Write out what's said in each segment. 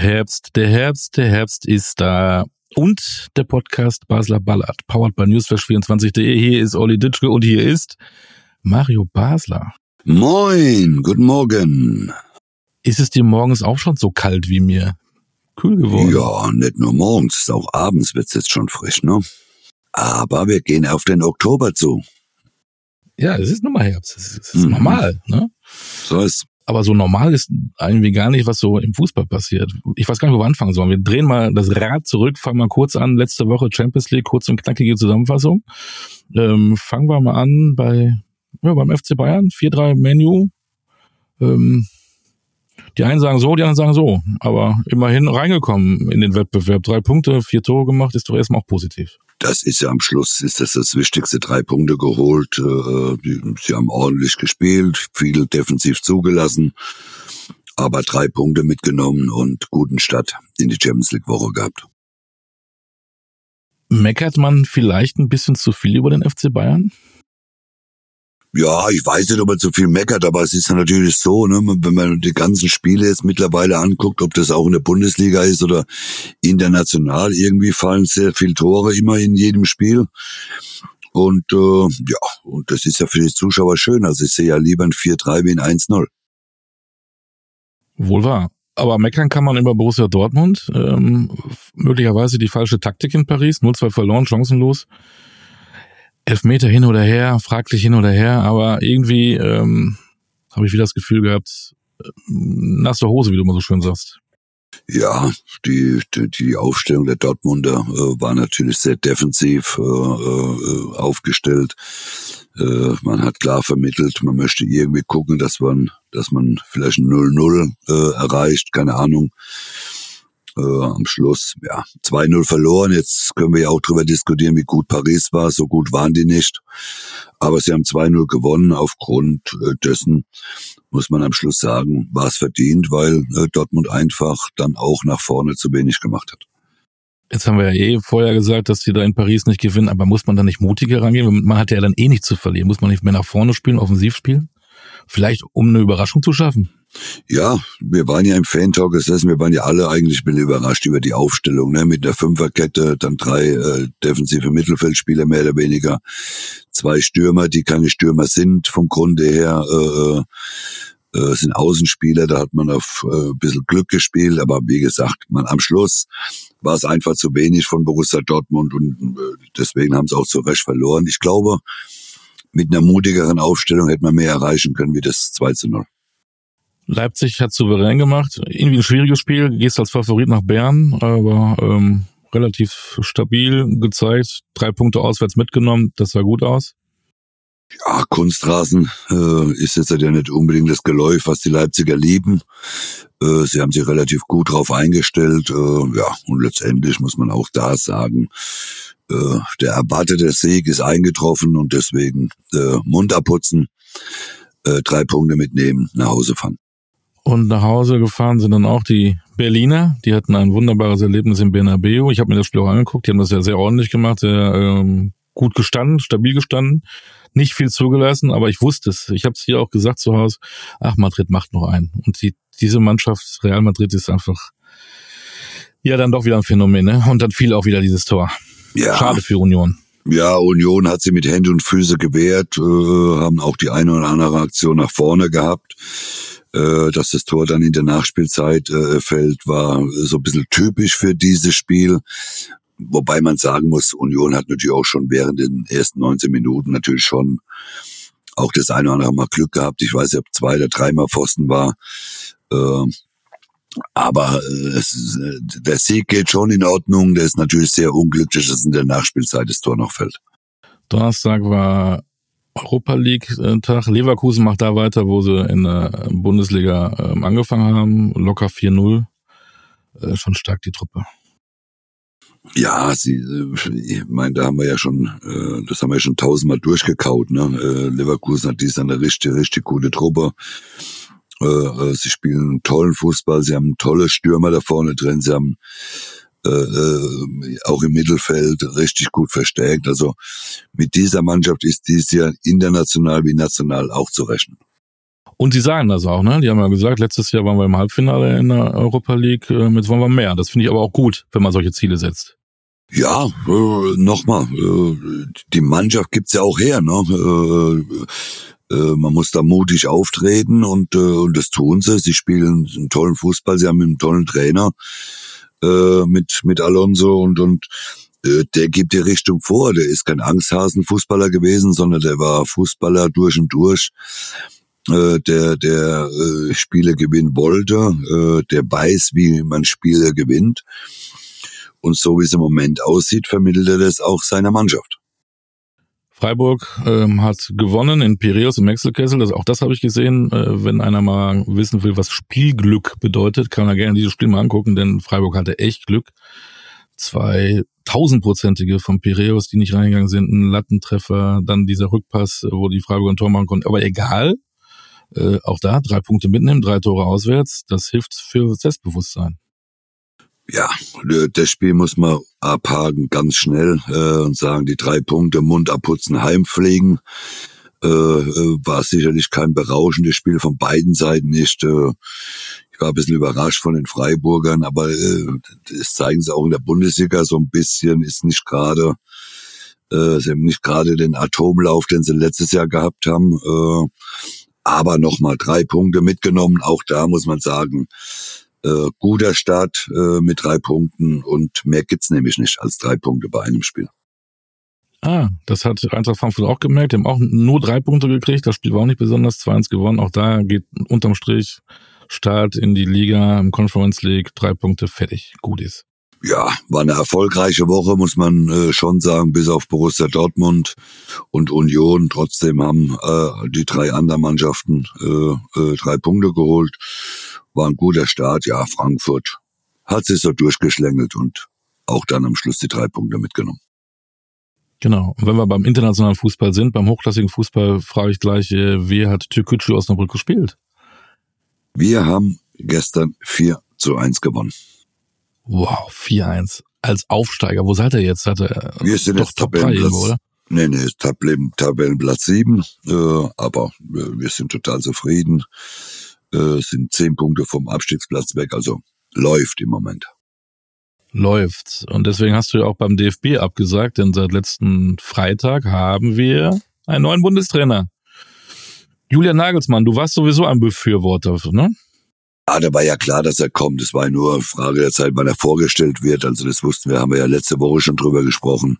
Herbst, der Herbst, der Herbst ist da. Und der Podcast Basler Ballard, powered by newsflash24.de. Hier ist Olli Ditschke und hier ist Mario Basler. Moin, guten Morgen. Ist es dir morgens auch schon so kalt wie mir? Kühl geworden? Ja, nicht nur morgens, auch abends wird's jetzt schon frisch, ne? Aber wir gehen auf den Oktober zu. Ja, es ist nun mal Herbst. Es ist, ist mhm. normal, ne? So ist aber so normal ist irgendwie gar nicht, was so im Fußball passiert. Ich weiß gar nicht, wo wir anfangen sollen. Wir drehen mal das Rad zurück, fangen mal kurz an. Letzte Woche Champions League, kurz und knackige Zusammenfassung. Ähm, fangen wir mal an bei ja, beim FC Bayern, 4-3 Menu. Ähm, die einen sagen so, die anderen sagen so. Aber immerhin reingekommen in den Wettbewerb. Drei Punkte, vier Tore gemacht, ist doch erstmal auch positiv das ist ja am Schluss, ist das das Wichtigste, drei Punkte geholt. Äh, sie haben ordentlich gespielt, viel defensiv zugelassen, aber drei Punkte mitgenommen und guten Start in die Champions League Woche gehabt. Meckert man vielleicht ein bisschen zu viel über den FC Bayern? Ja, ich weiß nicht, ob man zu viel meckert, aber es ist ja natürlich so, ne, wenn man die ganzen Spiele jetzt mittlerweile anguckt, ob das auch in der Bundesliga ist oder international, irgendwie fallen sehr viele Tore immer in jedem Spiel. Und äh, ja, und das ist ja für die Zuschauer schön. Also ich sehe ja lieber ein 4-3 wie ein 1-0. Wohl wahr. Aber meckern kann man über Borussia Dortmund. Ähm, möglicherweise die falsche Taktik in Paris. 0-2 verloren, chancenlos. Elfmeter hin oder her, fraglich hin oder her, aber irgendwie ähm, habe ich wieder das Gefühl gehabt, äh, nasse Hose, wie du immer so schön sagst. Ja, die, die, die Aufstellung der Dortmunder äh, war natürlich sehr defensiv äh, äh, aufgestellt. Äh, man hat klar vermittelt, man möchte irgendwie gucken, dass man, dass man vielleicht ein 0-0 äh, erreicht, keine Ahnung äh, am Schluss, ja, 2-0 verloren. Jetzt können wir ja auch drüber diskutieren, wie gut Paris war. So gut waren die nicht. Aber sie haben 2-0 gewonnen. Aufgrund äh, dessen muss man am Schluss sagen, war es verdient, weil äh, Dortmund einfach dann auch nach vorne zu wenig gemacht hat. Jetzt haben wir ja eh vorher gesagt, dass sie da in Paris nicht gewinnen, aber muss man da nicht mutiger rangehen? Man hat ja dann eh nichts zu verlieren. Muss man nicht mehr nach vorne spielen, offensiv spielen? Vielleicht um eine Überraschung zu schaffen? Ja, wir waren ja im Fan-Talk gesessen, wir waren ja alle eigentlich ein überrascht über die Aufstellung, ne? mit der Fünferkette, dann drei äh, defensive Mittelfeldspieler mehr oder weniger, zwei Stürmer, die keine Stürmer sind vom Grunde her, äh, äh, sind Außenspieler, da hat man auf äh, ein bisschen Glück gespielt, aber wie gesagt, man am Schluss war es einfach zu wenig von Borussia Dortmund und äh, deswegen haben sie auch zu Recht verloren. Ich glaube, mit einer mutigeren Aufstellung hätte man mehr erreichen können wie das 2 zu 0. Leipzig hat souverän gemacht. Irgendwie ein schwieriges Spiel. Gehst als Favorit nach Bern, aber ähm, relativ stabil gezeigt. Drei Punkte auswärts mitgenommen. Das sah gut aus. Ja, Kunstrasen äh, ist jetzt ja nicht unbedingt das Geläuf, was die Leipziger lieben. Äh, sie haben sich relativ gut drauf eingestellt. Äh, ja, und letztendlich muss man auch da sagen, äh, der erwartete Sieg ist eingetroffen und deswegen äh, Mund abputzen, äh, drei Punkte mitnehmen, nach Hause fahren. Und nach Hause gefahren sind dann auch die Berliner. Die hatten ein wunderbares Erlebnis im Bernabeu. Ich habe mir das Spiel auch angeguckt. Die haben das ja sehr ordentlich gemacht, sehr ähm, gut gestanden, stabil gestanden. Nicht viel zugelassen, aber ich wusste es. Ich habe es hier auch gesagt zu Hause. Ach, Madrid macht noch einen. Und die, diese Mannschaft, Real Madrid, ist einfach ja dann doch wieder ein Phänomen. Ne? Und dann fiel auch wieder dieses Tor. Ja. Schade für Union. Ja, Union hat sie mit Hände und Füße gewehrt, äh, haben auch die eine oder andere Aktion nach vorne gehabt. Äh, dass das Tor dann in der Nachspielzeit äh, fällt, war so ein bisschen typisch für dieses Spiel. Wobei man sagen muss, Union hat natürlich auch schon während den ersten 19 Minuten natürlich schon auch das eine oder andere Mal Glück gehabt. Ich weiß nicht, ob zwei oder dreimal Pfosten war. Äh, aber äh, es, äh, der Sieg geht schon in Ordnung. Der ist natürlich sehr unglücklich, dass in der Nachspielzeit das Tor noch fällt. Donnerstag war Europa League-Tag. Äh, Leverkusen macht da weiter, wo sie in der Bundesliga ähm, angefangen haben. Locker 4-0. Äh, schon stark die Truppe. Ja, sie, äh, ich meine, da haben wir ja schon, das haben wir ja schon tausendmal durchgekaut. Ne? Leverkusen hat dies eine richtig, richtig gute Truppe. Äh, äh, sie spielen tollen Fußball, sie haben tolle Stürmer da vorne drin, sie haben äh, äh, auch im Mittelfeld richtig gut verstärkt. Also mit dieser Mannschaft ist dies Jahr international wie national auch zu rechnen. Und sie sagen das auch, ne? Die haben ja gesagt, letztes Jahr waren wir im Halbfinale in der Europa League, äh, jetzt wollen wir mehr. Das finde ich aber auch gut, wenn man solche Ziele setzt. Ja, äh, nochmal, äh, die Mannschaft gibt's ja auch her, ne? Äh, äh, man muss da mutig auftreten und, äh, und das tun sie. Sie spielen einen tollen Fußball, sie haben einen tollen Trainer äh, mit, mit Alonso und, und äh, der gibt die Richtung vor. Der ist kein Angsthasen-Fußballer gewesen, sondern der war Fußballer durch und durch äh, der der äh, Spiele gewinnen wollte, äh, der weiß, wie man Spiele gewinnt. Und so wie es im Moment aussieht, vermittelt er das auch seiner Mannschaft. Freiburg ähm, hat gewonnen in Piräus im Wechselkessel. Das, auch das habe ich gesehen. Äh, wenn einer mal wissen will, was Spielglück bedeutet, kann er gerne dieses Spiel mal angucken, denn Freiburg hatte echt Glück. Zwei tausendprozentige von Piräus, die nicht reingegangen sind, ein Lattentreffer, dann dieser Rückpass, wo die Freiburger ein Tor machen konnten. Aber egal, äh, auch da drei Punkte mitnehmen, drei Tore auswärts, das hilft für Selbstbewusstsein. Ja, das Spiel muss man abhaken ganz schnell äh, und sagen, die drei Punkte Mund abputzen, heimfliegen. Äh, äh, war sicherlich kein berauschendes Spiel von beiden Seiten nicht. Äh, ich war ein bisschen überrascht von den Freiburgern, aber äh, das zeigen sie auch in der Bundesliga so ein bisschen, ist nicht gerade äh, sie haben nicht gerade den Atomlauf, den sie letztes Jahr gehabt haben. Äh, aber nochmal drei Punkte mitgenommen. Auch da muss man sagen, äh, guter Start äh, mit drei Punkten und mehr gibt's nämlich nicht als drei Punkte bei einem Spiel. Ah, das hat Eintracht Frankfurt auch gemerkt. Die haben auch nur drei Punkte gekriegt. Das Spiel war auch nicht besonders 2-1 gewonnen. Auch da geht unterm Strich Start in die Liga, im Conference League, drei Punkte fertig. Gut ist ja, war eine erfolgreiche Woche, muss man äh, schon sagen, bis auf Borussia Dortmund und Union. Trotzdem haben äh, die drei anderen Mannschaften äh, äh, drei Punkte geholt. War ein guter Start. Ja, Frankfurt hat sich so durchgeschlängelt und auch dann am Schluss die drei Punkte mitgenommen. Genau. Und wenn wir beim internationalen Fußball sind, beim hochklassigen Fußball, frage ich gleich, äh, wie hat Türkgücü Osnabrück gespielt? Wir haben gestern 4 zu 1 gewonnen. Wow, 4-1. Als Aufsteiger, wo seid ihr jetzt? Seid ihr wir sind doch jetzt Top 3 irgendwo, oder? Nee, nee, Tabellen, Tabellenplatz 7, äh, aber äh, wir sind total zufrieden. Äh, sind zehn Punkte vom Abstiegsplatz weg, also läuft im Moment. Läuft. Und deswegen hast du ja auch beim DFB abgesagt, denn seit letzten Freitag haben wir einen neuen Bundestrainer. Julian Nagelsmann, du warst sowieso ein Befürworter, ne? Ah, da war ja klar, dass er kommt. Es war nur eine Frage der Zeit, wann er vorgestellt wird. Also das wussten wir, haben wir ja letzte Woche schon drüber gesprochen.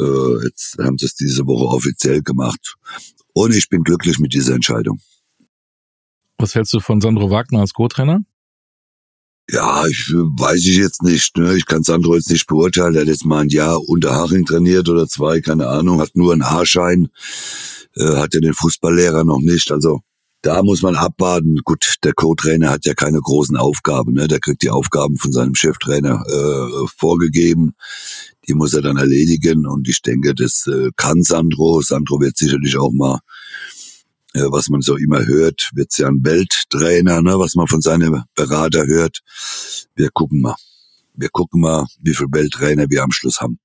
Äh, jetzt haben sie es diese Woche offiziell gemacht. Und ich bin glücklich mit dieser Entscheidung. Was hältst du von Sandro Wagner als Co-Trainer? Ja, ich weiß ich jetzt nicht. Ne? Ich kann Sandro jetzt nicht beurteilen. Er hat jetzt mal ein Jahr unter Haching trainiert oder zwei, keine Ahnung, hat nur einen A-Schein, äh, hat ja den Fußballlehrer noch nicht. Also da muss man abwarten. Gut, der Co-Trainer hat ja keine großen Aufgaben. Ne? Der kriegt die Aufgaben von seinem Cheftrainer äh, vorgegeben. Die muss er dann erledigen. Und ich denke, das äh, kann Sandro. Sandro wird sicherlich auch mal, äh, was man so immer hört, wird's ja ein Welttrainer, ne? was man von seinem Berater hört. Wir gucken mal. Wir gucken mal, wie viele Welttrainer wir am Schluss haben.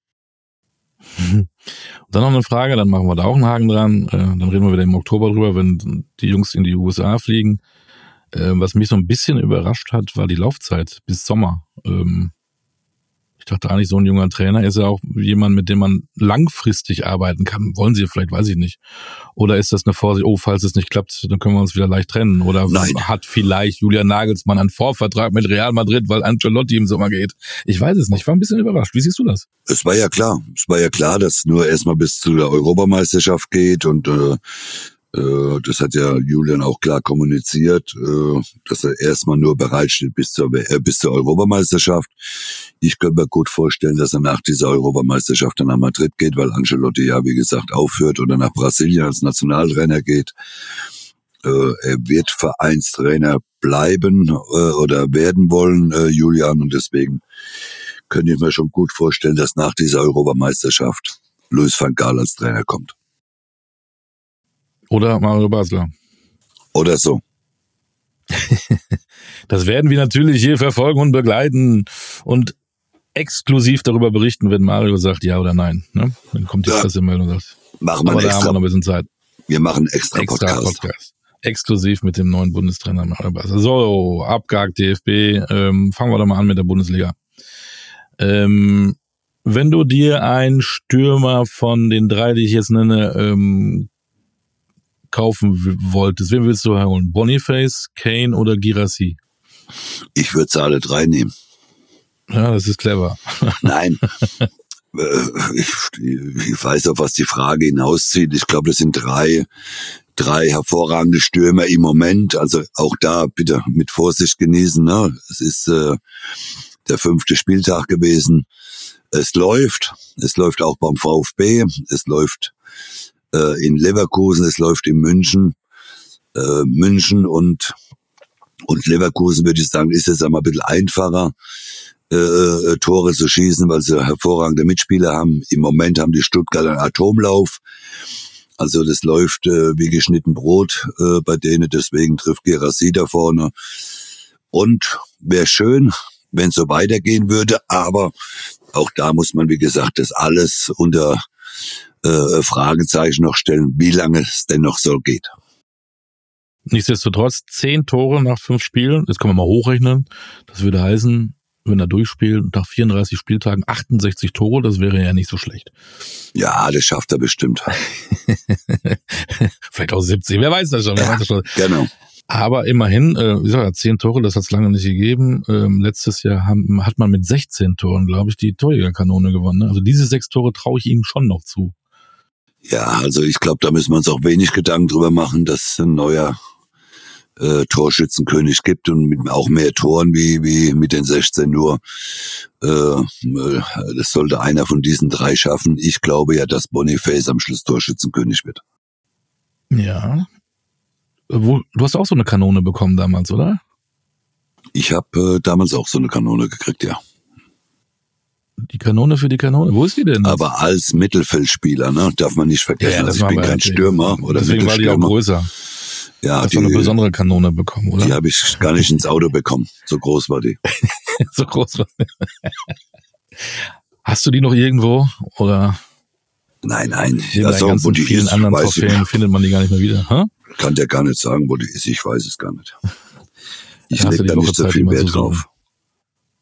Und dann noch eine Frage, dann machen wir da auch einen Haken dran. Äh, dann reden wir wieder im Oktober drüber, wenn die Jungs in die USA fliegen. Äh, was mich so ein bisschen überrascht hat, war die Laufzeit bis Sommer. Ähm, ich dachte eigentlich, so ein junger Trainer ist ja auch jemand, mit dem man langfristig arbeiten kann. Wollen Sie vielleicht, weiß ich nicht. Oder ist das eine Vorsicht, oh, falls es nicht klappt, dann können wir uns wieder leicht trennen. Oder Nein. hat vielleicht Julian Nagelsmann einen Vorvertrag mit Real Madrid, weil Ancelotti im Sommer geht? Ich weiß es nicht. Ich war ein bisschen überrascht. Wie siehst du das? Es war ja klar. Es war ja klar, dass nur erstmal bis zu der Europameisterschaft geht und äh, das hat ja Julian auch klar kommuniziert, äh, dass er erstmal nur bereitsteht bis zur, äh, bis zur Europameisterschaft. Ich könnte mir gut vorstellen, dass er nach dieser Europameisterschaft dann nach Madrid geht, weil Ancelotti ja, wie gesagt, aufhört oder nach Brasilien als Nationaltrainer geht. Er wird Vereinstrainer bleiben oder werden wollen, Julian, und deswegen könnte ich mir schon gut vorstellen, dass nach dieser Europameisterschaft Luis van Gaal als Trainer kommt. Oder Mario Basler. Oder so. das werden wir natürlich hier verfolgen und begleiten und exklusiv darüber berichten, wenn Mario sagt ja oder nein. Ne? Dann kommt die ja. Pressemeldung und sagt, machen wir aber extra, haben wir noch ein bisschen Zeit. Wir machen extra, extra Podcast. Podcast. exklusiv mit dem neuen Bundestrainer Mario Basler. So, abgehakt DFB. Ähm, fangen wir doch mal an mit der Bundesliga. Ähm, wenn du dir einen Stürmer von den drei, die ich jetzt nenne, ähm, kaufen wolltest, wen willst du holen? Boniface, Kane oder Girassi? Ich würde sie alle drei nehmen. Ja, das ist clever. Nein. Äh, ich, ich weiß auf was die Frage hinauszieht. Ich glaube, das sind drei, drei hervorragende Stürmer im Moment. Also auch da bitte mit Vorsicht genießen. Ne? Es ist äh, der fünfte Spieltag gewesen. Es läuft. Es läuft auch beim VfB. Es läuft äh, in Leverkusen. Es läuft in München. Äh, München und und Leverkusen würde ich sagen, ist es einmal ein bisschen einfacher, äh, äh, Tore zu schießen, weil sie hervorragende Mitspieler haben. Im Moment haben die Stuttgarter einen Atomlauf. Also das läuft äh, wie geschnitten Brot äh, bei denen, deswegen trifft Gerassi da vorne. Und wäre schön, wenn so weitergehen würde, aber auch da muss man, wie gesagt, das alles unter äh, Fragezeichen noch stellen, wie lange es denn noch so geht. Nichtsdestotrotz zehn Tore nach fünf Spielen, das kann man mal hochrechnen. Das würde heißen, wenn er durchspielt, nach 34 Spieltagen 68 Tore, das wäre ja nicht so schlecht. Ja, das schafft er bestimmt. Vielleicht auch 70, wer weiß das schon, wer ja, weiß das schon. Genau. Aber immerhin, äh, wie gesagt, zehn Tore, das hat es lange nicht gegeben. Ähm, letztes Jahr haben, hat man mit 16 Toren, glaube ich, die Torjägerkanone gewonnen. Ne? Also diese sechs Tore traue ich ihm schon noch zu. Ja, also ich glaube, da müssen wir uns auch wenig Gedanken drüber machen, dass ein neuer äh, Torschützenkönig gibt und mit auch mehr Toren wie, wie mit den 16 nur. Äh, äh, das sollte einer von diesen drei schaffen. Ich glaube ja, dass Boniface am Schluss Torschützenkönig wird. Ja. Wo, du hast auch so eine Kanone bekommen damals, oder? Ich habe äh, damals auch so eine Kanone gekriegt, ja. Die Kanone für die Kanone, wo ist die denn? Aber als Mittelfeldspieler, ne, darf man nicht vergessen. Ja, ja, also ich bin kein Stürmer oder Deswegen war die auch größer. Ja, Hast die, du eine besondere Kanone bekommen, oder? Die habe ich gar nicht ins Auto bekommen. So groß war die. so groß war die. Hast du die noch irgendwo oder? Nein, nein. Ja, so, wo die vielen ist, anderen Trophäen findet man die gar nicht mehr wieder. Huh? Kann der gar nicht sagen, wo die ist. Ich weiß es gar nicht. Ich lege da nicht so viel Wert drauf.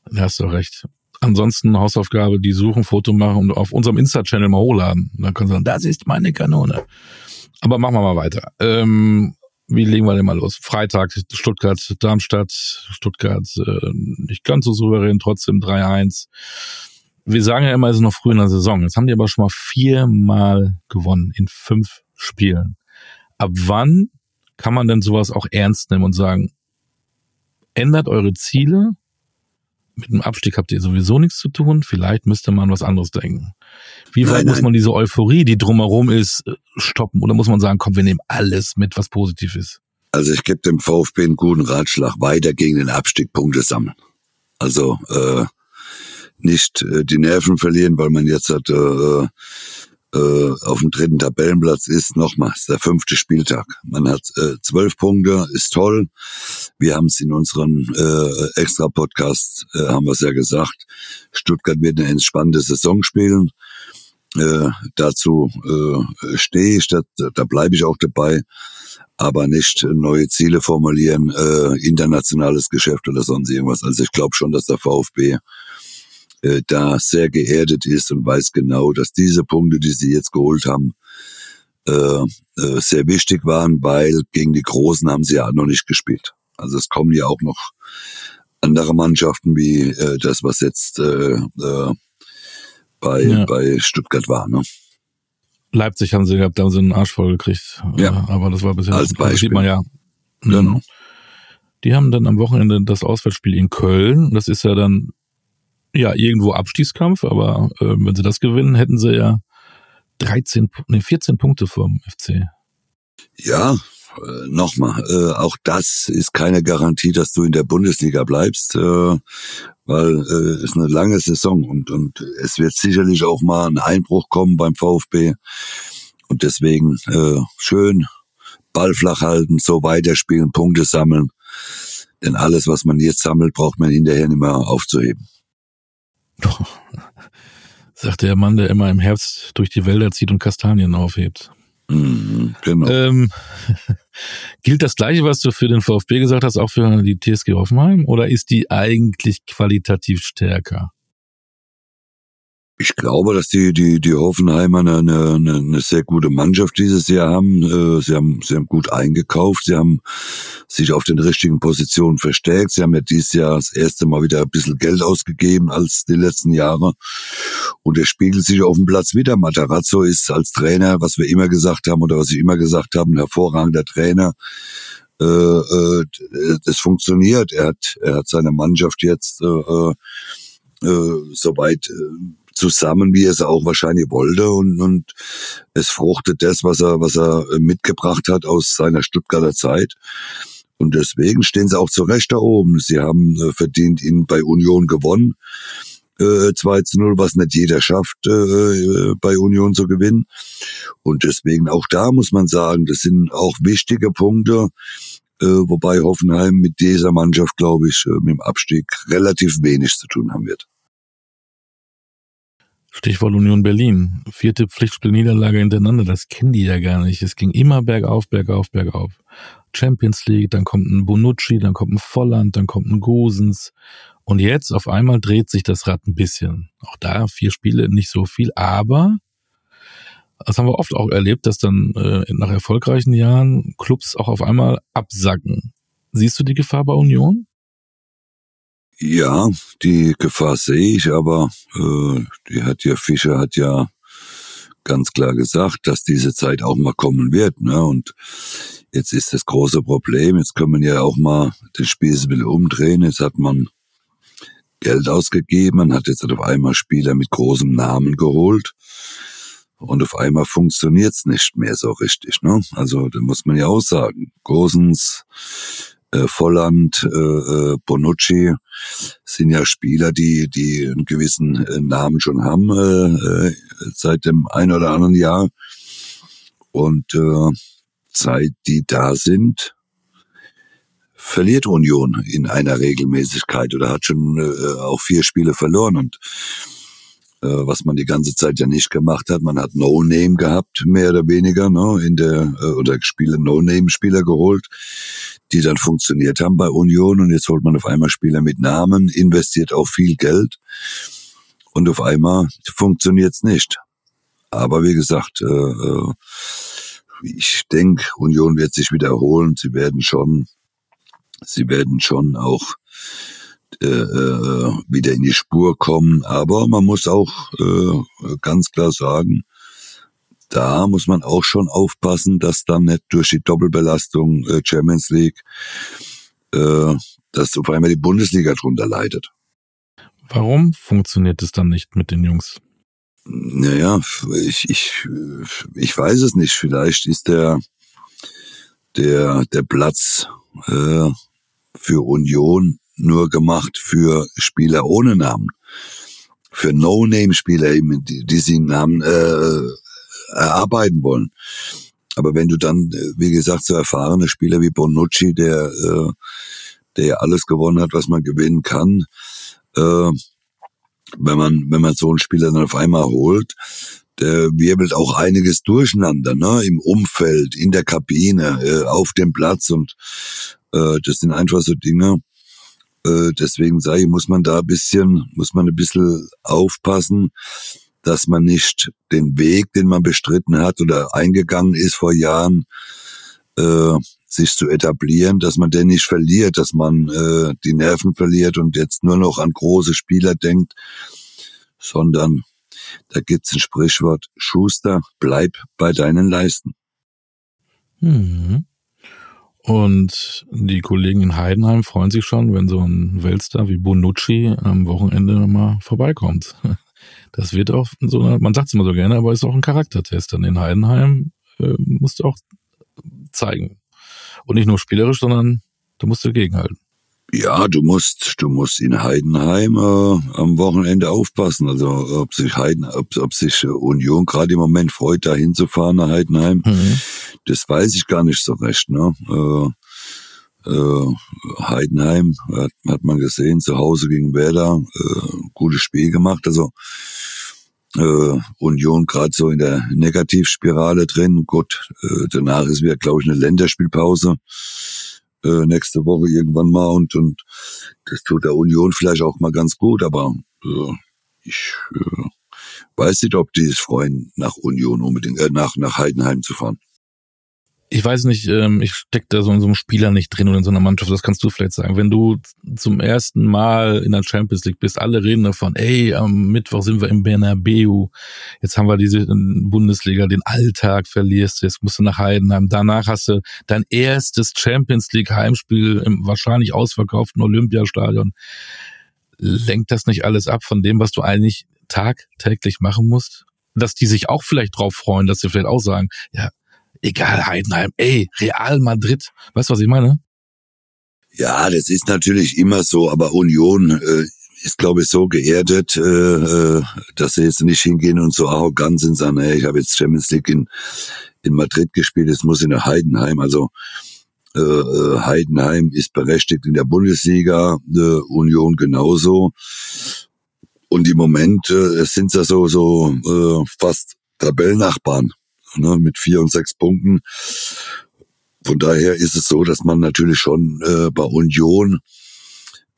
Da hast du recht. Ansonsten Hausaufgabe, die suchen, Foto machen und auf unserem Insta-Channel mal hochladen. Dann können sie sagen, das ist meine Kanone. Aber machen wir mal weiter. Ähm, wie legen wir denn mal los? Freitag, Stuttgart, Darmstadt, Stuttgart äh, nicht ganz so souverän, trotzdem 3-1. Wir sagen ja immer, es ist noch früh in der Saison. Jetzt haben die aber schon mal viermal gewonnen in fünf Spielen. Ab wann kann man denn sowas auch ernst nehmen und sagen, ändert eure Ziele, mit dem Abstieg habt ihr sowieso nichts zu tun, vielleicht müsste man was anderes denken. Wie weit nein, muss man diese Euphorie, die drumherum ist, äh, stoppen? Oder muss man sagen, komm, wir nehmen alles mit, was positiv ist? Also ich gebe dem VfB einen guten Ratschlag, weiter gegen den Abstieg Punkte sammeln. Also äh, nicht äh, die Nerven verlieren, weil man jetzt hat, äh, äh, auf dem dritten Tabellenplatz ist. Nochmal, ist der fünfte Spieltag. Man hat äh, zwölf Punkte, ist toll. Wir haben es in unserem äh, Extra-Podcast, äh, haben wir es ja gesagt, Stuttgart wird eine entspannte Saison spielen. Äh, dazu äh, stehe ich, da, da bleibe ich auch dabei, aber nicht neue Ziele formulieren, äh, internationales Geschäft oder sonst irgendwas. Also ich glaube schon, dass der VfB äh, da sehr geerdet ist und weiß genau, dass diese Punkte, die sie jetzt geholt haben, äh, äh, sehr wichtig waren, weil gegen die Großen haben sie ja noch nicht gespielt. Also es kommen ja auch noch andere Mannschaften wie äh, das, was jetzt äh, äh, bei, ja. bei Stuttgart war. Ne? Leipzig haben sie gehabt, da haben sie einen Arsch voll gekriegt. Ja. Aber das war bisher, Als Beispiel. Das sieht man ja. Genau. Mhm. Die haben dann am Wochenende das Auswärtsspiel in Köln. Das ist ja dann, ja, irgendwo Abstiegskampf, aber äh, wenn sie das gewinnen, hätten sie ja 13, nee, 14 Punkte vom FC. Ja, äh, nochmal, äh, auch das ist keine Garantie, dass du in der Bundesliga bleibst, äh, weil es äh, ist eine lange Saison und, und es wird sicherlich auch mal ein Einbruch kommen beim VfB. Und deswegen äh, schön Ball flach halten, so weiterspielen, Punkte sammeln. Denn alles, was man jetzt sammelt, braucht man hinterher nicht mehr aufzuheben. Sagt der Mann, der immer im Herbst durch die Wälder zieht und Kastanien aufhebt. Mhm, genau. Ähm, gilt das Gleiche, was du für den VfB gesagt hast, auch für die TSG Hoffenheim? Oder ist die eigentlich qualitativ stärker? Ich glaube, dass die, die, die Hoffenheimer eine, eine, eine sehr gute Mannschaft dieses Jahr haben. Äh, sie haben, sie haben gut eingekauft. Sie haben sich auf den richtigen Positionen verstärkt. Sie haben ja dieses Jahr das erste Mal wieder ein bisschen Geld ausgegeben als die letzten Jahre. Und er spiegelt sich auf dem Platz wieder. Matarazzo ist als Trainer, was wir immer gesagt haben oder was ich immer gesagt habe, ein hervorragender Trainer. Äh, äh, das funktioniert. Er hat, er hat seine Mannschaft jetzt äh, äh, äh soweit äh, zusammen, wie er es auch wahrscheinlich wollte und, und es fruchtet das, was er, was er mitgebracht hat aus seiner Stuttgarter Zeit. Und deswegen stehen sie auch zu Recht da oben. Sie haben äh, verdient ihn bei Union gewonnen. Äh, 2 zu 0, was nicht jeder schafft, äh, äh, bei Union zu gewinnen. Und deswegen auch da muss man sagen, das sind auch wichtige Punkte, äh, wobei Hoffenheim mit dieser Mannschaft, glaube ich, äh, mit dem Abstieg relativ wenig zu tun haben wird. Stichwort Union Berlin. Vierte Pflichtspielniederlage hintereinander, das kennen die ja gar nicht. Es ging immer bergauf, bergauf, bergauf. Champions League, dann kommt ein Bonucci, dann kommt ein Volland, dann kommt ein Gosens. Und jetzt auf einmal dreht sich das Rad ein bisschen. Auch da vier Spiele, nicht so viel, aber das haben wir oft auch erlebt, dass dann äh, nach erfolgreichen Jahren Clubs auch auf einmal absacken. Siehst du die Gefahr bei Union? Ja, die Gefahr sehe ich, aber äh, die hat ja Fischer hat ja ganz klar gesagt, dass diese Zeit auch mal kommen wird. Ne? Und jetzt ist das große Problem, jetzt können wir ja auch mal den Spieß umdrehen. Jetzt hat man Geld ausgegeben, man hat jetzt auf einmal Spieler mit großem Namen geholt. Und auf einmal funktioniert's nicht mehr so richtig. Ne? Also da muss man ja auch sagen, Gosens, äh, Volland, äh, äh, Bonucci sind ja Spieler, die, die einen gewissen äh, Namen schon haben äh, äh, seit dem ein oder anderen Jahr. Und äh, seit die da sind, verliert Union in einer Regelmäßigkeit oder hat schon äh, auch vier Spiele verloren. Und äh, was man die ganze Zeit ja nicht gemacht hat. Man hat No-Name gehabt, mehr oder weniger, ne, in der, äh, oder Spiele No-Name-Spieler geholt, die dann funktioniert haben bei Union und jetzt holt man auf einmal Spieler mit Namen, investiert auch viel Geld und auf einmal funktioniert's nicht. Aber wie gesagt, äh, äh ich denke, Union wird sich wiederholen. Sie werden schon, sie werden schon auch äh, äh, wieder in die Spur kommen. Aber man muss auch äh, ganz klar sagen, da muss man auch schon aufpassen, dass dann nicht durch die Doppelbelastung äh, Champions League, äh, dass auf einmal die Bundesliga drunter leidet. Warum funktioniert es dann nicht mit den Jungs? Naja, ich, ich, ich weiß es nicht. Vielleicht ist der, der, der Platz äh, für Union nur gemacht für Spieler ohne Namen. Für No-Name-Spieler eben, die, die sie Namen äh, erarbeiten wollen. Aber wenn du dann, äh, wie gesagt, so erfahrene Spieler wie Bonucci, der, äh, der ja alles gewonnen hat, was man gewinnen kann, äh, wenn man, wenn man so einen Spieler dann auf einmal holt, der wirbelt auch einiges durcheinander, ne, im Umfeld, in der Kabine, äh, auf dem Platz und äh, das sind einfach so Dinge, äh, deswegen sage ich, muss man da ein bisschen, muss man ein bisschen aufpassen, dass man nicht den Weg, den man bestritten hat oder eingegangen ist vor Jahren, äh, sich zu etablieren, dass man den nicht verliert, dass man äh, die Nerven verliert und jetzt nur noch an große Spieler denkt, sondern da gibt's ein Sprichwort, Schuster, bleib bei deinen Leisten. Mhm. Und die Kollegen in Heidenheim freuen sich schon, wenn so ein Weltstar wie Bonucci am Wochenende mal vorbeikommt. Das wird auch so eine, man sagt es immer so gerne, aber ist auch ein Charaktertest. Dann in Heidenheim äh, musst du auch zeigen. Und nicht nur spielerisch, sondern du musst dagegenhalten. Ja, du musst, du musst in Heidenheim äh, am Wochenende aufpassen. Also ob sich Heiden, ob, ob sich Union gerade im Moment freut, da hinzufahren nach Heidenheim, mhm. das weiß ich gar nicht so recht. Ne? Äh, äh, Heidenheim hat, hat man gesehen, zu Hause gegen Werder, äh, gutes Spiel gemacht. Also äh, Union gerade so in der Negativspirale drin. Gut, äh, danach ist wieder, glaube ich, eine Länderspielpause äh, nächste Woche irgendwann mal und und das tut der Union vielleicht auch mal ganz gut, aber äh, ich äh, weiß nicht, ob die es freuen, nach Union unbedingt, äh, nach nach Heidenheim zu fahren ich weiß nicht, ähm, ich steck da so in so einem Spieler nicht drin oder in so einer Mannschaft, das kannst du vielleicht sagen. Wenn du zum ersten Mal in der Champions League bist, alle reden davon, ey, am Mittwoch sind wir im Bernabeu, jetzt haben wir diese äh, Bundesliga, den Alltag verlierst, jetzt musst du nach Heidenheim, danach hast du dein erstes Champions League Heimspiel im wahrscheinlich ausverkauften Olympiastadion. Lenkt das nicht alles ab von dem, was du eigentlich tagtäglich machen musst? Dass die sich auch vielleicht drauf freuen, dass sie vielleicht auch sagen, ja, egal Heidenheim, ey, Real Madrid. Weißt du, was ich meine? Ja, das ist natürlich immer so, aber Union äh, ist, glaube ich, so geerdet, äh, äh, dass sie jetzt nicht hingehen und so arrogant sind, sagen, ey, ich habe jetzt Champions League in, in Madrid gespielt, jetzt muss ich nach Heidenheim. Also äh, äh Heidenheim ist berechtigt in der Bundesliga, äh, Union genauso. Und im Moment äh, sind ja so, so äh, fast Tabellennachbarn ne, mit vier und sechs Punkten. Von daher ist es so, dass man natürlich schon äh, bei Union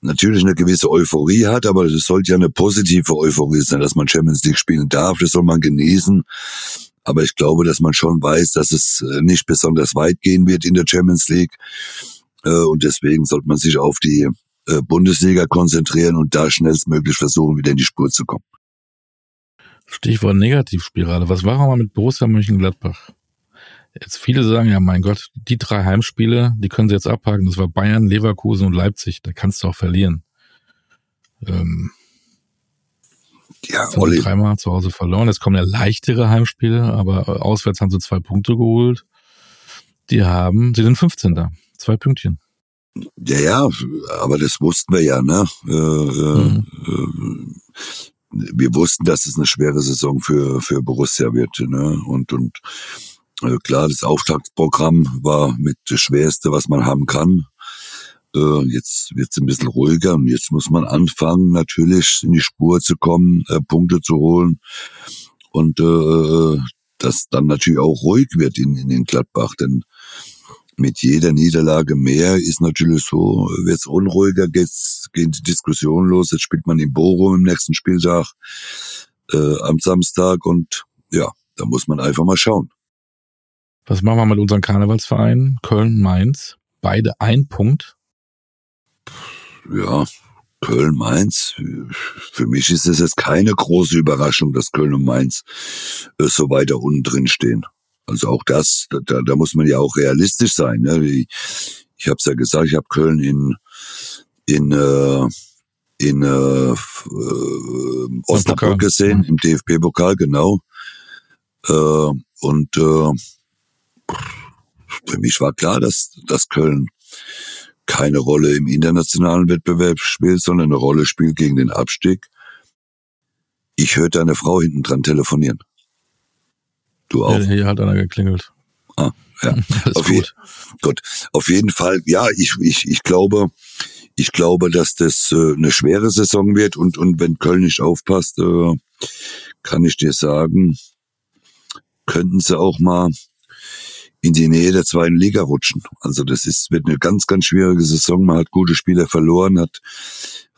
natürlich eine gewisse Euphorie hat, aber es sollte ja eine positive Euphorie sein, dass man Champions League spielen darf, das soll man genießen. Aber ich glaube, dass man schon weiß, dass es äh, nicht besonders weit gehen wird in der Champions League. Äh, und deswegen sollte man sich auf die äh, Bundesliga konzentrieren und da schnellstmöglich versuchen, wieder in die Spur zu kommen. Stichwort Negativspirale. Was war mal mit Borussia Mönchengladbach? Jetzt viele sagen ja, mein Gott, die drei Heimspiele, die können sie jetzt abhaken. Das war Bayern, Leverkusen und Leipzig. Da kannst du auch verlieren. Ähm, ja, Olli. dreimal zu Hause verloren. Jetzt kommen ja leichtere Heimspiele, aber auswärts haben sie zwei Punkte geholt. Die haben, sie sind 15 da. Zwei Pünktchen. Ja, ja, aber das wussten wir ja, ne? Äh, äh mhm. äh, wir wussten, dass es eine schwere Saison für, für Borussia wird. Ne? Und, und äh, klar, das Auftragsprogramm war mit das Schwerste, was man haben kann. Äh, jetzt wird es ein bisschen ruhiger und jetzt muss man anfangen, natürlich in die Spur zu kommen, äh, Punkte zu holen. Und äh, dass dann natürlich auch ruhig wird in, in Gladbach, denn mit jeder Niederlage mehr ist natürlich so, wird's unruhiger, geht's, gehen die Diskussionen los, jetzt spielt man in Bochum im nächsten Spieltag äh, am Samstag und ja, da muss man einfach mal schauen. Was machen wir mit unseren Karnevalsvereinen? Köln, Mainz, beide ein Punkt. Ja, Köln, Mainz. Für mich ist es jetzt keine große Überraschung, dass Köln und Mainz äh, so weiter unten drin stehen. Also auch das, da, da muss man ja auch realistisch sein. Ne? Ich, ich habe es ja gesagt, ich habe Köln in in äh, in äh, äh, Osnabrück gesehen, mhm. im DFB-Pokal, genau. Äh, und äh, für mich war klar, dass, dass Köln keine Rolle im internationalen Wettbewerb spielt, sondern eine Rolle spielt gegen den Abstieg. Ich hörte eine Frau hinten dran telefonieren. Du auch? Ja, hier hat einer geklingelt. Ah, ja. Auf gut. gut. Auf jeden Fall, ja, ich, ich, ich glaube, ich glaube, dass das äh, eine schwere Saison wird und, und wenn Köln nicht aufpasst, äh, kann ich dir sagen, könnten sie auch mal in die Nähe der zweiten Liga rutschen. Also das ist, wird eine ganz, ganz schwierige Saison. Man hat gute Spieler verloren, hat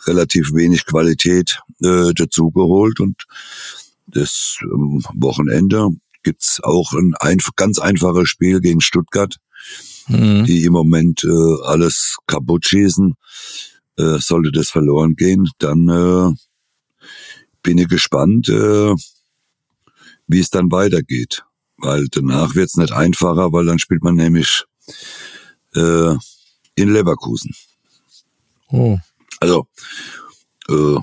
relativ wenig Qualität äh, dazugeholt und das ähm, Wochenende gibt's auch ein, ein ganz einfaches Spiel gegen Stuttgart, mhm. die im Moment äh, alles kaputt schießen. Äh, sollte das verloren gehen, dann äh, bin ich gespannt, äh, wie es dann weitergeht. Weil danach wird's nicht einfacher, weil dann spielt man nämlich äh, in Leverkusen. Oh. Also äh,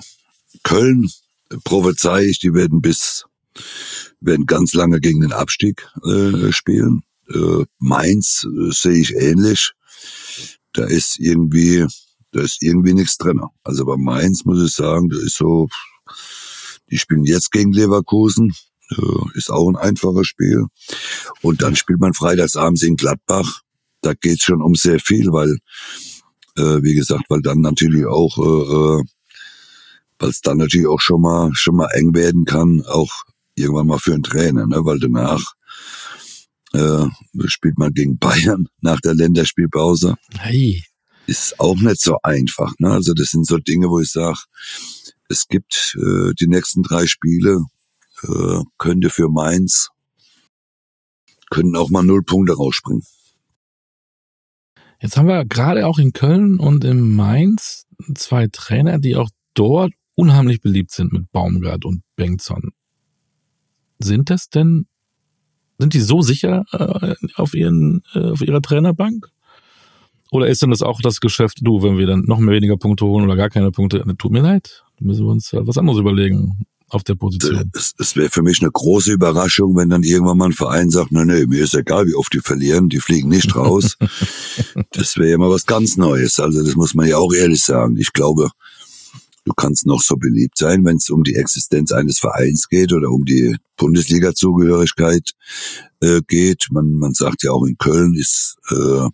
Köln prophezei ich, die werden bis werden ganz lange gegen den Abstieg äh, spielen. Äh, Mainz äh, sehe ich ähnlich. Da ist irgendwie, da ist irgendwie nichts drin. Also bei Mainz muss ich sagen, da ist so, die spielen jetzt gegen Leverkusen, äh, ist auch ein einfaches Spiel. Und dann spielt man freitagsabends in Gladbach. Da geht's schon um sehr viel, weil, äh, wie gesagt, weil dann natürlich auch äh, äh weil es dann natürlich auch schon mal schon mal eng werden kann, auch irgendwann mal für einen Trainer, ne? weil danach äh, spielt man gegen Bayern nach der Länderspielpause. Hey. Ist auch nicht so einfach. Ne? Also das sind so Dinge, wo ich sage, es gibt äh, die nächsten drei Spiele, äh, könnte für Mainz, können auch mal null Punkte rausspringen. Jetzt haben wir gerade auch in Köln und in Mainz zwei Trainer, die auch dort unheimlich beliebt sind mit Baumgart und Bengtson. Sind das denn, sind die so sicher äh, auf ihren, äh, auf ihrer Trainerbank? Oder ist denn das auch das Geschäft, du, wenn wir dann noch mehr weniger Punkte holen oder gar keine Punkte, tut mir leid, müssen wir uns was anderes überlegen auf der Position. Es, es wäre für mich eine große Überraschung, wenn dann irgendwann mal ein Verein sagt, nee, nee, mir ist egal, wie oft die verlieren, die fliegen nicht raus. das wäre ja mal was ganz Neues. Also das muss man ja auch ehrlich sagen. Ich glaube, du kannst noch so beliebt sein, wenn es um die Existenz eines Vereins geht oder um die Bundesliga-Zugehörigkeit äh, geht. Man, man sagt ja auch in Köln ist äh,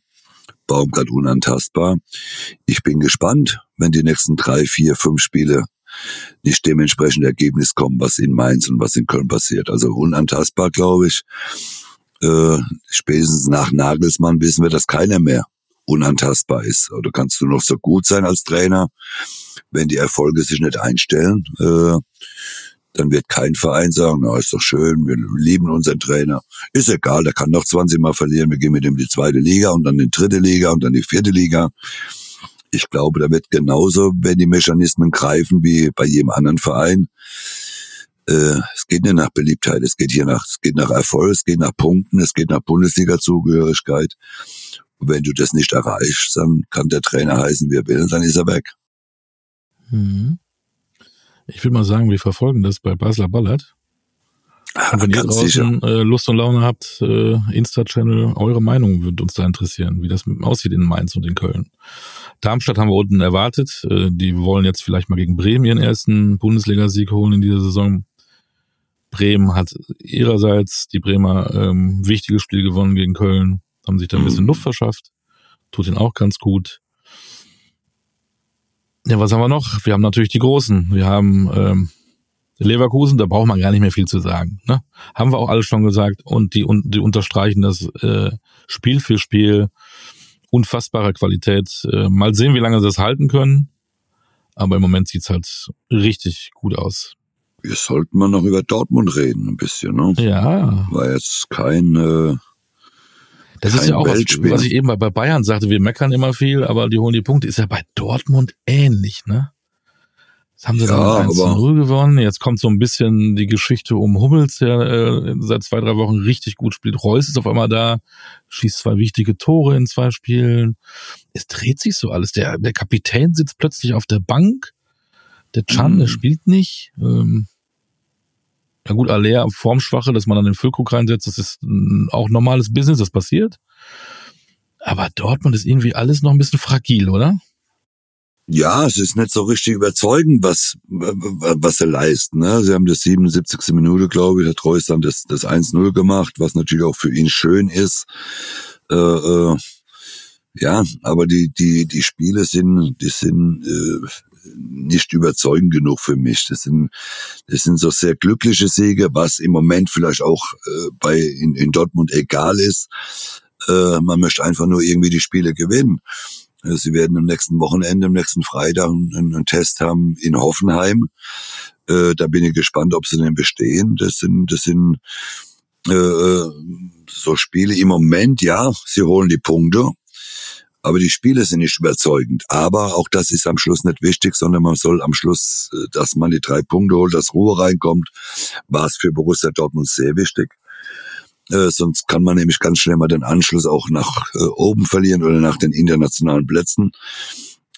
Baumgart unantastbar. Ich bin gespannt, wenn die nächsten drei, vier, fünf Spiele nicht dementsprechend Ergebnis kommen, was in Mainz und was in Köln passiert. Also unantastbar, glaube ich. Äh, spätestens nach Nagelsmann wissen wir, dass keiner mehr unantastbar ist. Oder kannst du noch so gut sein als Trainer, wenn die Erfolge sich nicht einstellen, äh, dann wird kein Verein sagen, na, ist doch schön, wir lieben unseren Trainer. Ist egal, der kann noch 20 Mal verlieren, wir gehen mit ihm in die zweite Liga und dann in die dritte Liga und dann die vierte Liga ich glaube, da wird genauso, wenn die Mechanismen greifen wie bei jedem anderen Verein. Äh, es geht nicht nach Beliebtheit, es geht hier nach, es geht nach Erfolg, es geht nach Punkten, es geht nach Bundesliga-Zugehörigkeit. Und wenn du das nicht erreichst, dann kann der Trainer heißen, wie er will, dann ist er weg. Mhm. Ich will mal sagen, wir verfolgen das bei Basler Ballard. Ah, und wenn ihr draußen äh, Lust und Laune habt, äh, Insta-Channel, eure Meinung würde uns da interessieren, wie das aussieht in Mainz und in Köln. Darmstadt haben wir unten erwartet. Äh, die wollen jetzt vielleicht mal gegen Bremen ihren ersten Bundesligasieg holen in dieser Saison. Bremen hat ihrerseits die Bremer ähm, wichtige Spiel gewonnen gegen Köln, haben sich da ein bisschen mhm. Luft verschafft. Tut ihnen auch ganz gut. Ja, was haben wir noch? Wir haben natürlich die Großen. Wir haben ähm, Leverkusen, da braucht man gar nicht mehr viel zu sagen. Ne? Haben wir auch alles schon gesagt und die, und die unterstreichen das äh, Spiel für Spiel unfassbare Qualität. Äh, mal sehen, wie lange sie das halten können. Aber im Moment sieht's halt richtig gut aus. Wir sollten mal noch über Dortmund reden, ein bisschen, ne? Ja. War jetzt kein, äh, das ist ja auch was, was ich eben bei Bayern sagte, wir meckern immer viel, aber die holen die Punkte. Ist ja bei Dortmund ähnlich, ne? Jetzt haben sie ja, dann 1 0 gewonnen. Jetzt kommt so ein bisschen die Geschichte um Hummels, der äh, seit zwei, drei Wochen richtig gut spielt. Reus ist auf einmal da, schießt zwei wichtige Tore in zwei Spielen. Es dreht sich so alles. Der, der Kapitän sitzt plötzlich auf der Bank. Der Chan, mhm. der spielt nicht. Ähm, ja gut, Alea Formschwache, dass man dann den Füllkrug reinsetzt, das ist auch normales Business, das passiert. Aber Dortmund ist irgendwie alles noch ein bisschen fragil, oder? Ja, es ist nicht so richtig überzeugend, was, was sie leisten. Ne? Sie haben das 77. Minute, glaube ich, der Treus dann das, das 1-0 gemacht, was natürlich auch für ihn schön ist. Äh, äh, ja, aber die, die, die Spiele sind, die sind äh, nicht überzeugend genug für mich. Das sind, das sind so sehr glückliche Siege, was im Moment vielleicht auch äh, bei in, in Dortmund egal ist. Äh, man möchte einfach nur irgendwie die Spiele gewinnen. Äh, sie werden am nächsten Wochenende, am nächsten Freitag einen, einen Test haben in Hoffenheim. Äh, da bin ich gespannt, ob sie denn bestehen. Das sind, das sind äh, so Spiele im Moment, ja, sie holen die Punkte. Aber die Spiele sind nicht überzeugend. Aber auch das ist am Schluss nicht wichtig, sondern man soll am Schluss, äh, dass man die drei Punkte holt, dass Ruhe reinkommt, war es für Borussia Dortmund sehr wichtig. Äh, sonst kann man nämlich ganz schnell mal den Anschluss auch nach äh, oben verlieren oder nach den internationalen Plätzen.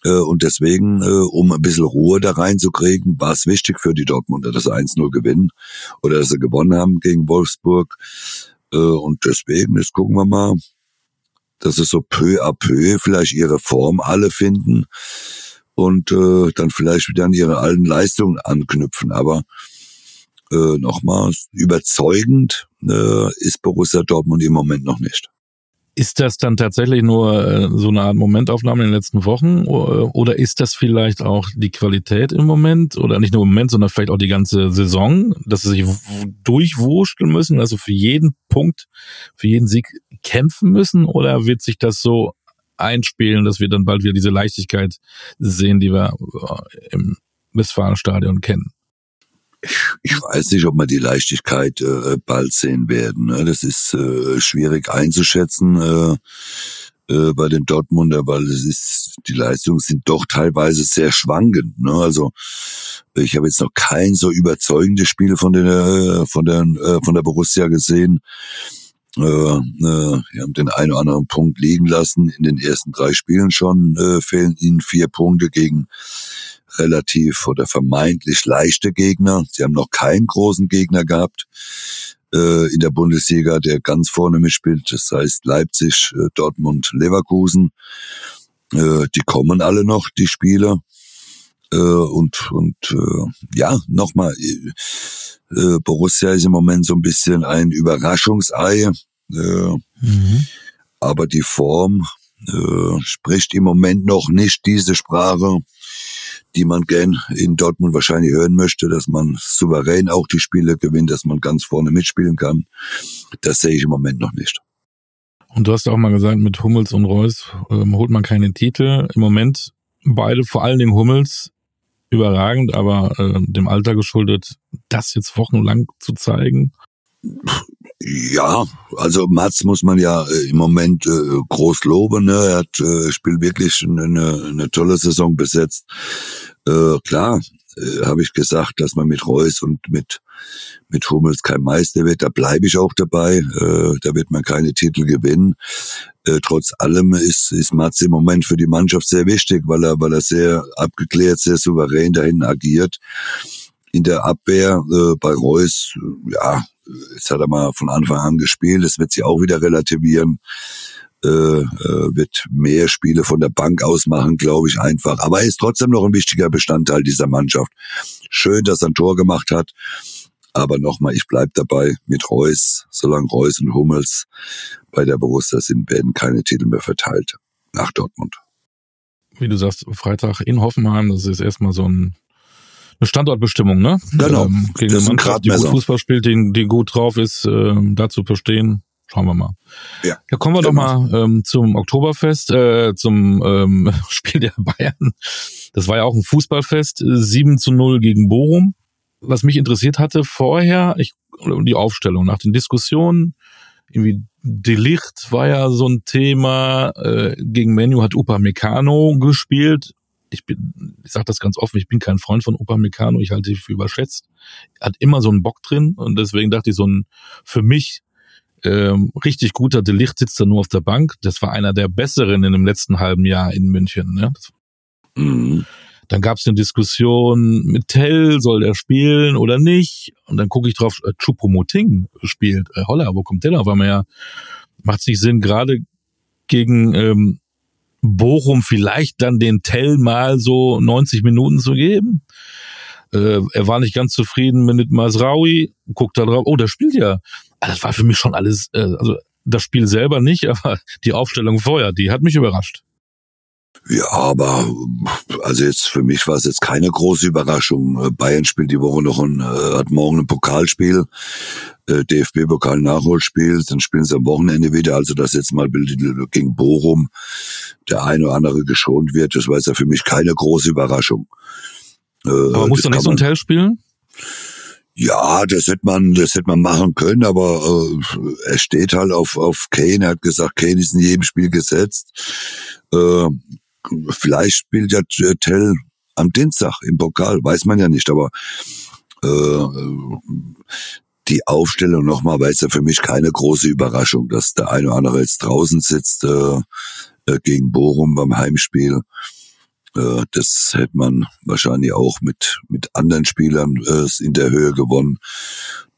Äh, und deswegen, äh, um ein bisschen Ruhe da reinzukriegen, war es wichtig für die Dortmunder, dass sie 1-0 gewinnen oder dass sie gewonnen haben gegen Wolfsburg. Äh, und deswegen, jetzt gucken wir mal, dass sie so peu à peu vielleicht ihre Form alle finden und äh, dann vielleicht wieder an ihre alten Leistungen anknüpfen. Aber äh, nochmals überzeugend äh, ist Borussia Dortmund im Moment noch nicht. Ist das dann tatsächlich nur äh, so eine Art Momentaufnahme in den letzten Wochen oder ist das vielleicht auch die Qualität im Moment oder nicht nur im Moment, sondern vielleicht auch die ganze Saison, dass sie sich durchwurschteln müssen, also für jeden Punkt, für jeden Sieg kämpfen müssen oder wird sich das so einspielen, dass wir dann bald wieder diese Leichtigkeit sehen, die wir äh, im Westfalenstadion kennen? Ich, weiß nicht, ob wir die Leichtigkeit äh, bald sehen werden. Ne? Das ist äh, schwierig einzuschätzen äh, äh, bei den Dortmunder, weil es ist, die Leistungen sind doch teilweise sehr schwankend. Ne? Also ich habe jetzt noch kein so überzeugendes Spiel von der äh, von der äh, von der Borussia gesehen. Äh, äh, wir haben den einen oder anderen Punkt liegen lassen in den ersten drei Spielen schon. Äh, fehlen ihnen vier Punkte gegen relativ oder vermeintlich leichte Gegner. Sie haben noch keinen großen Gegner gehabt äh, in der Bundesliga, der ganz vorne mitspielt. Das heißt Leipzig, äh, Dortmund, Leverkusen. Äh, die kommen alle noch, die Spieler. Äh, und und äh, ja, nochmal, äh, Borussia ist im Moment so ein bisschen ein Überraschungsei. Mhm. Aber die Form spricht im Moment noch nicht diese Sprache, die man gern in Dortmund wahrscheinlich hören möchte, dass man souverän auch die Spiele gewinnt, dass man ganz vorne mitspielen kann. Das sehe ich im Moment noch nicht. Und du hast auch mal gesagt, mit Hummels und Reus ähm, holt man keine Titel. Im Moment beide, vor allen Dingen Hummels, überragend, aber äh, dem Alter geschuldet, das jetzt wochenlang zu zeigen. Ja, also Mats muss man ja äh, im Moment äh, groß loben. Ne? Er hat äh, spielt wirklich eine, eine tolle Saison besetzt. Äh, klar, äh, habe ich gesagt, dass man mit Reus und mit mit Hummels kein Meister wird. Da bleibe ich auch dabei. Äh, da wird man keine Titel gewinnen. Äh, trotz allem ist ist Mats im Moment für die Mannschaft sehr wichtig, weil er weil er sehr abgeklärt, sehr souverän dahin agiert. In der Abwehr äh, bei Reus, ja, Jetzt hat er mal von Anfang an gespielt, das wird sie auch wieder relativieren. Äh, äh, wird mehr Spiele von der Bank aus machen, glaube ich einfach. Aber er ist trotzdem noch ein wichtiger Bestandteil dieser Mannschaft. Schön, dass er ein Tor gemacht hat. Aber nochmal, ich bleib dabei mit Reus. Solange Reus und Hummels bei der Borussia sind, werden keine Titel mehr verteilt nach Dortmund. Wie du sagst, Freitag in Hoffenheim, das ist erstmal so ein eine Standortbestimmung, ne? Genau. Ähm, gegen das eine Mannschaft, die gut Fußball spielt, die, die gut drauf ist, äh, da zu verstehen. Schauen wir mal. Ja, ja kommen wir doch mal ähm, zum Oktoberfest, äh, zum ähm, Spiel der Bayern. Das war ja auch ein Fußballfest, 7 zu 0 gegen Bochum. Was mich interessiert hatte vorher, ich, die Aufstellung nach den Diskussionen, irgendwie Delicht war ja so ein Thema, äh, gegen Menu hat Upamecano gespielt, ich bin, ich sage das ganz offen, ich bin kein Freund von Upamecano, ich halte ihn für überschätzt. Er hat immer so einen Bock drin und deswegen dachte ich, so ein für mich ähm, richtig guter Delicht sitzt da nur auf der Bank. Das war einer der besseren in dem letzten halben Jahr in München. Ne? Mhm. Dann gab es eine Diskussion mit Tell, soll der spielen oder nicht? Und dann gucke ich drauf, äh, Chupomoting spielt. Äh, Holla, wo kommt der da? Weil man ja, macht es nicht Sinn, gerade gegen ähm, Bochum vielleicht dann den Tell mal so 90 Minuten zu geben. Äh, er war nicht ganz zufrieden mit Masraui, guckt da drauf, oh, der spielt ja. Ah, das war für mich schon alles, äh, also das Spiel selber nicht, aber die Aufstellung vorher, die hat mich überrascht. Ja, aber also jetzt für mich war es jetzt keine große Überraschung. Bayern spielt die Woche noch ein, äh, hat morgen ein Pokalspiel, äh, DFB-Pokal Nachholspiel, dann spielen sie am Wochenende wieder. Also dass jetzt mal gegen Bochum der eine oder andere geschont wird, das war jetzt ja für mich keine große Überraschung. Äh, aber muss doch nicht so ein Teil spielen? Ja, das hätte man, das hätte man machen können, aber äh, er steht halt auf auf Kane. Er hat gesagt, Kane ist in jedem Spiel gesetzt. Äh, vielleicht spielt ja Tell am Dienstag im Pokal, weiß man ja nicht, aber äh, die Aufstellung nochmal war jetzt ja für mich keine große Überraschung, dass der eine oder andere jetzt draußen sitzt äh, äh, gegen Bochum beim Heimspiel. Äh, das hätte man wahrscheinlich auch mit, mit anderen Spielern äh, in der Höhe gewonnen.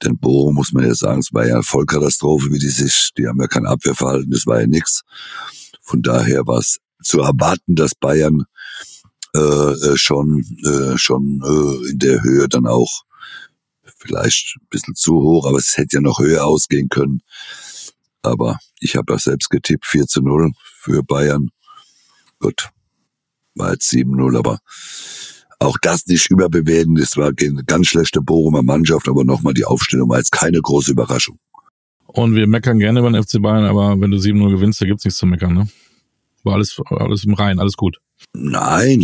Denn Bochum muss man ja sagen, es war ja eine Vollkatastrophe, wie die sich, die haben ja kein Abwehrverhalten, das war ja nix. Von daher war es zu erwarten, dass Bayern äh, äh, schon, äh, schon äh, in der Höhe dann auch vielleicht ein bisschen zu hoch, aber es hätte ja noch höher ausgehen können. Aber ich habe ja selbst getippt, 4 zu 0 für Bayern. Gut, war jetzt 7-0, aber auch das nicht überbewerten. Das war eine ganz schlechte Bochumer Mannschaft, aber nochmal die Aufstellung war jetzt keine große Überraschung. Und wir meckern gerne über den FC Bayern, aber wenn du 7-0 gewinnst, da gibt's nichts zu meckern, ne? War alles, alles im Rein, alles gut. Nein,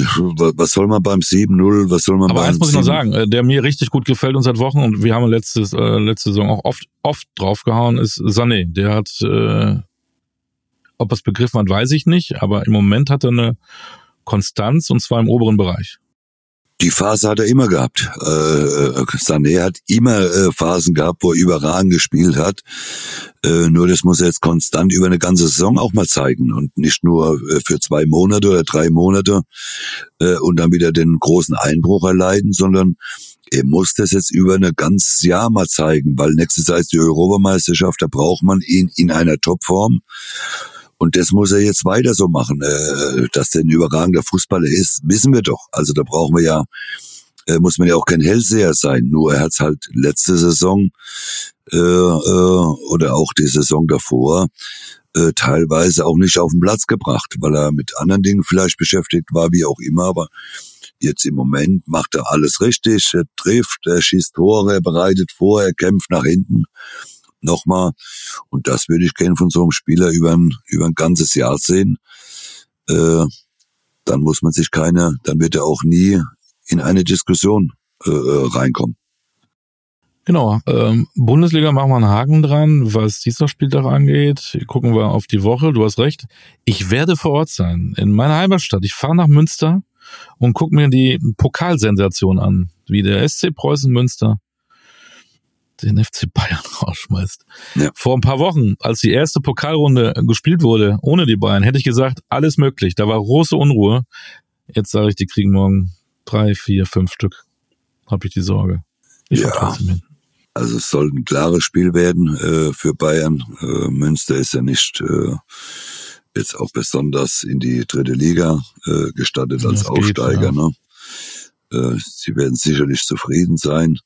was soll man beim 7-0, was soll man Aber beim eins muss ich noch 7 sagen, äh, der mir richtig gut gefällt und seit Wochen und wir haben letzte, äh, letzte Saison auch oft, oft draufgehauen, ist Sané. Der hat, äh, ob er es begriffen hat, weiß ich nicht, aber im Moment hat er eine Konstanz und zwar im oberen Bereich. Die Phase hat er immer gehabt. Äh, äh, Sané hat immer äh, Phasen gehabt, wo er überragend gespielt hat. Äh, nur das muss er jetzt konstant über eine ganze Saison auch mal zeigen und nicht nur äh, für zwei Monate oder drei Monate äh, und dann wieder den großen Einbruch erleiden, sondern er muss das jetzt über ein ganzes Jahr mal zeigen, weil nächstes Jahr ist die Europameisterschaft, da braucht man ihn in einer Topform. Und das muss er jetzt weiter so machen. Äh, dass der ein überragender Fußballer ist, wissen wir doch. Also da brauchen wir ja, äh, muss man ja auch kein Hellseher sein. Nur er hat halt letzte Saison äh, äh, oder auch die Saison davor äh, teilweise auch nicht auf den Platz gebracht, weil er mit anderen Dingen vielleicht beschäftigt war, wie auch immer. Aber jetzt im Moment macht er alles richtig. Er trifft, er schießt Tore, er bereitet vor, er kämpft nach hinten nochmal. Und das würde ich gerne von so einem Spieler über ein, über ein ganzes Jahr sehen. Äh, dann muss man sich keine, dann wird er auch nie in eine Diskussion äh, äh reinkommen. Genau, ähm, Bundesliga machen wir einen Haken dran, was dieser Spieltag angeht. Gucken wir auf die Woche. Du hast recht. Ich werde vor Ort sein, in meiner Heimatstadt. Ich fahre nach Münster und gucke mir die Pokalsensation an, wie der SC Preußen Münster den FC Bayern rausschmeißt. Ja. Vor ein paar Wochen, als die erste Pokalrunde gespielt wurde, ohne die Bayern, hätte ich gesagt, alles möglich. Da war große Unruhe. Jetzt sage ich, die kriegen morgen drei, vier, fünf Stück. Habe ich die Sorge. Ich ja. Also es soll ein klares Spiel werden äh, für Bayern. Äh, Münster ist ja nicht äh, jetzt auch besonders in die dritte Liga äh, gestattet als das Aufsteiger. Geht, ja. ne? äh, sie werden sicherlich zufrieden sein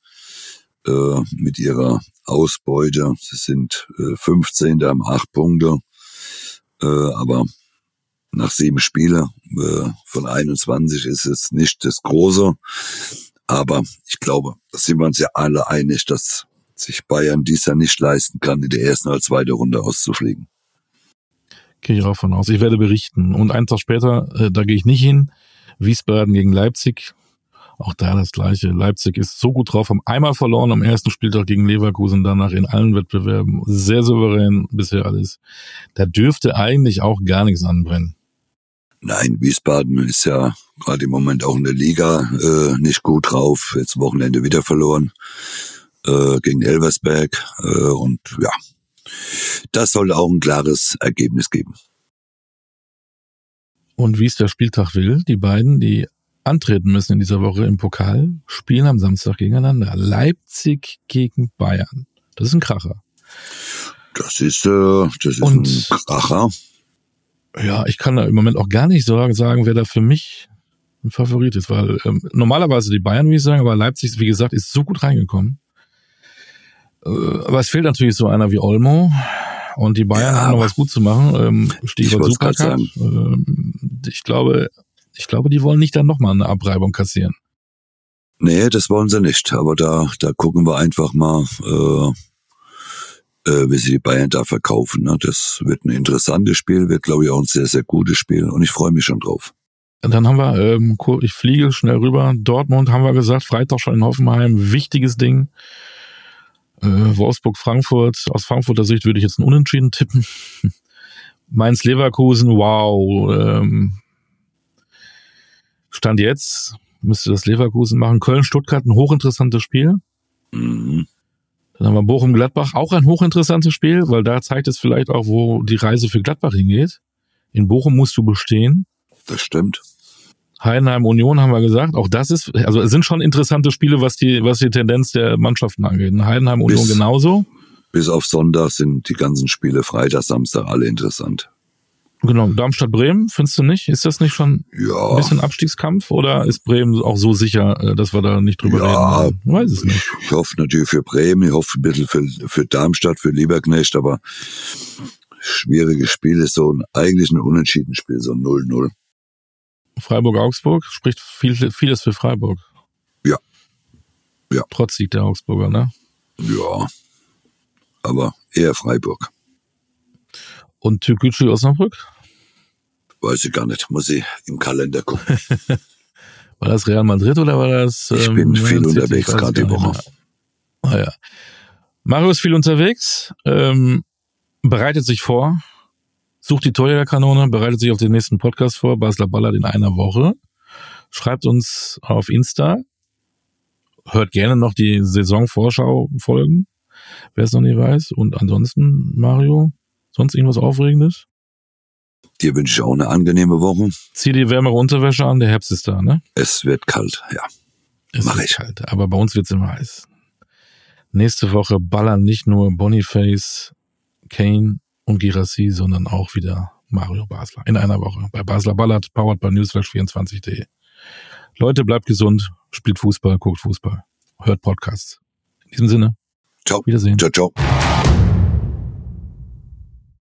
äh, mit ihrer Ausbeute. Sie sind äh, 15. haben acht Punkte, äh, aber nach sieben Spiele äh, von 21 ist es nicht das Große. Aber ich glaube, da sind wir uns ja alle einig, dass sich Bayern dies ja nicht leisten kann, in der ersten oder zweiten Runde auszufliegen. Gehe ich auch von aus. Ich werde berichten. Und einen Tag später, äh, da gehe ich nicht hin. Wiesbaden gegen Leipzig. Auch da das Gleiche. Leipzig ist so gut drauf, haben einmal verloren am ersten Spieltag gegen Leverkusen, danach in allen Wettbewerben. Sehr souverän bisher alles. Da dürfte eigentlich auch gar nichts anbrennen. Nein, Wiesbaden ist ja gerade im Moment auch in der Liga äh, nicht gut drauf. Jetzt Wochenende wieder verloren äh, gegen Elversberg. Äh, und ja, das sollte auch ein klares Ergebnis geben. Und wie es der Spieltag will, die beiden, die antreten müssen in dieser Woche im Pokal, spielen am Samstag gegeneinander. Leipzig gegen Bayern. Das ist ein Kracher. Das ist, äh, das ist Und, ein Kracher. Ja, ich kann da im Moment auch gar nicht sagen, wer da für mich ein Favorit ist, weil ähm, normalerweise die Bayern, wie ich sagen, aber Leipzig, wie gesagt, ist so gut reingekommen. Äh, aber es fehlt natürlich so einer wie Olmo. Und die Bayern ja, haben noch was gut zu machen. Ähm, Stichwort Supercup. Ähm, ich glaube, ich glaube, die wollen nicht dann nochmal eine Abreibung kassieren. Nee, das wollen sie nicht. Aber da, da gucken wir einfach mal, äh, äh, wie sie die Bayern da verkaufen. Ne? Das wird ein interessantes Spiel, wird, glaube ich, auch ein sehr, sehr gutes Spiel. Und ich freue mich schon drauf. Dann haben wir, ähm, ich fliege schnell rüber. Dortmund haben wir gesagt, Freitag schon in Hoffenheim, wichtiges Ding. Äh, Wolfsburg, Frankfurt. Aus Frankfurter Sicht würde ich jetzt einen Unentschieden tippen. Mainz, Leverkusen, wow. Ähm, Stand jetzt müsste das Leverkusen machen. Köln-Stuttgart ein hochinteressantes Spiel. Mhm. Dann haben wir Bochum-Gladbach, auch ein hochinteressantes Spiel, weil da zeigt es vielleicht auch, wo die Reise für Gladbach hingeht. In Bochum musst du bestehen. Das stimmt. Heidenheim Union haben wir gesagt, auch das ist, also es sind schon interessante Spiele, was die, was die Tendenz der Mannschaften angeht. Heidenheim Union bis, genauso. Bis auf Sonntag sind die ganzen Spiele Freitag, Samstag alle interessant. Genau, Darmstadt-Bremen, findest du nicht? Ist das nicht schon Ja. ein bisschen Abstiegskampf oder ist Bremen auch so sicher, äh, dass wir da nicht drüber Ja, reden? Ich weiß es nicht. Ich, ich hoffe natürlich für Bremen, ich hoffe ein bisschen für, für Darmstadt, für Lieberknecht, aber schwieriges Spiel ist so ein, eigentlich ein Unentschieden-Spiel, so ein 0-0. Freiburg-Augsburg spricht viel, vieles für Freiburg. Ja. Ja. Trotz Sieg der Augsburger, ne? Ja. Aber eher Freiburg. Und Türkgücü Osnabrück? Weiß ich gar nicht. Muss ich im Kalender gucken. War das Real Madrid oder war das? Ich ähm, bin viel unterwegs Ich gerade die Woche. Ah, ja. Mario ist viel unterwegs, ähm, bereitet sich vor, sucht die Torjägerkanone, bereitet sich auf den nächsten Podcast vor, Basler Ballert in einer Woche. Schreibt uns auf Insta. Hört gerne noch die Saisonvorschau folgen, wer es noch nicht weiß. Und ansonsten, Mario, sonst irgendwas Aufregendes? Dir wünsche ich auch eine angenehme Woche. Zieh die wärmere Unterwäsche an, der Herbst ist da, ne? Es wird kalt, ja. Es Mach wird ich. Kalt, aber bei uns wird's immer heiß. Nächste Woche ballern nicht nur Boniface, Kane und Girassi, sondern auch wieder Mario Basler. In einer Woche. Bei Basler Ballert, powered by newsflash24.de. Leute, bleibt gesund, spielt Fußball, guckt Fußball, hört Podcasts. In diesem Sinne, Ciao. Wiedersehen. Ciao, ciao.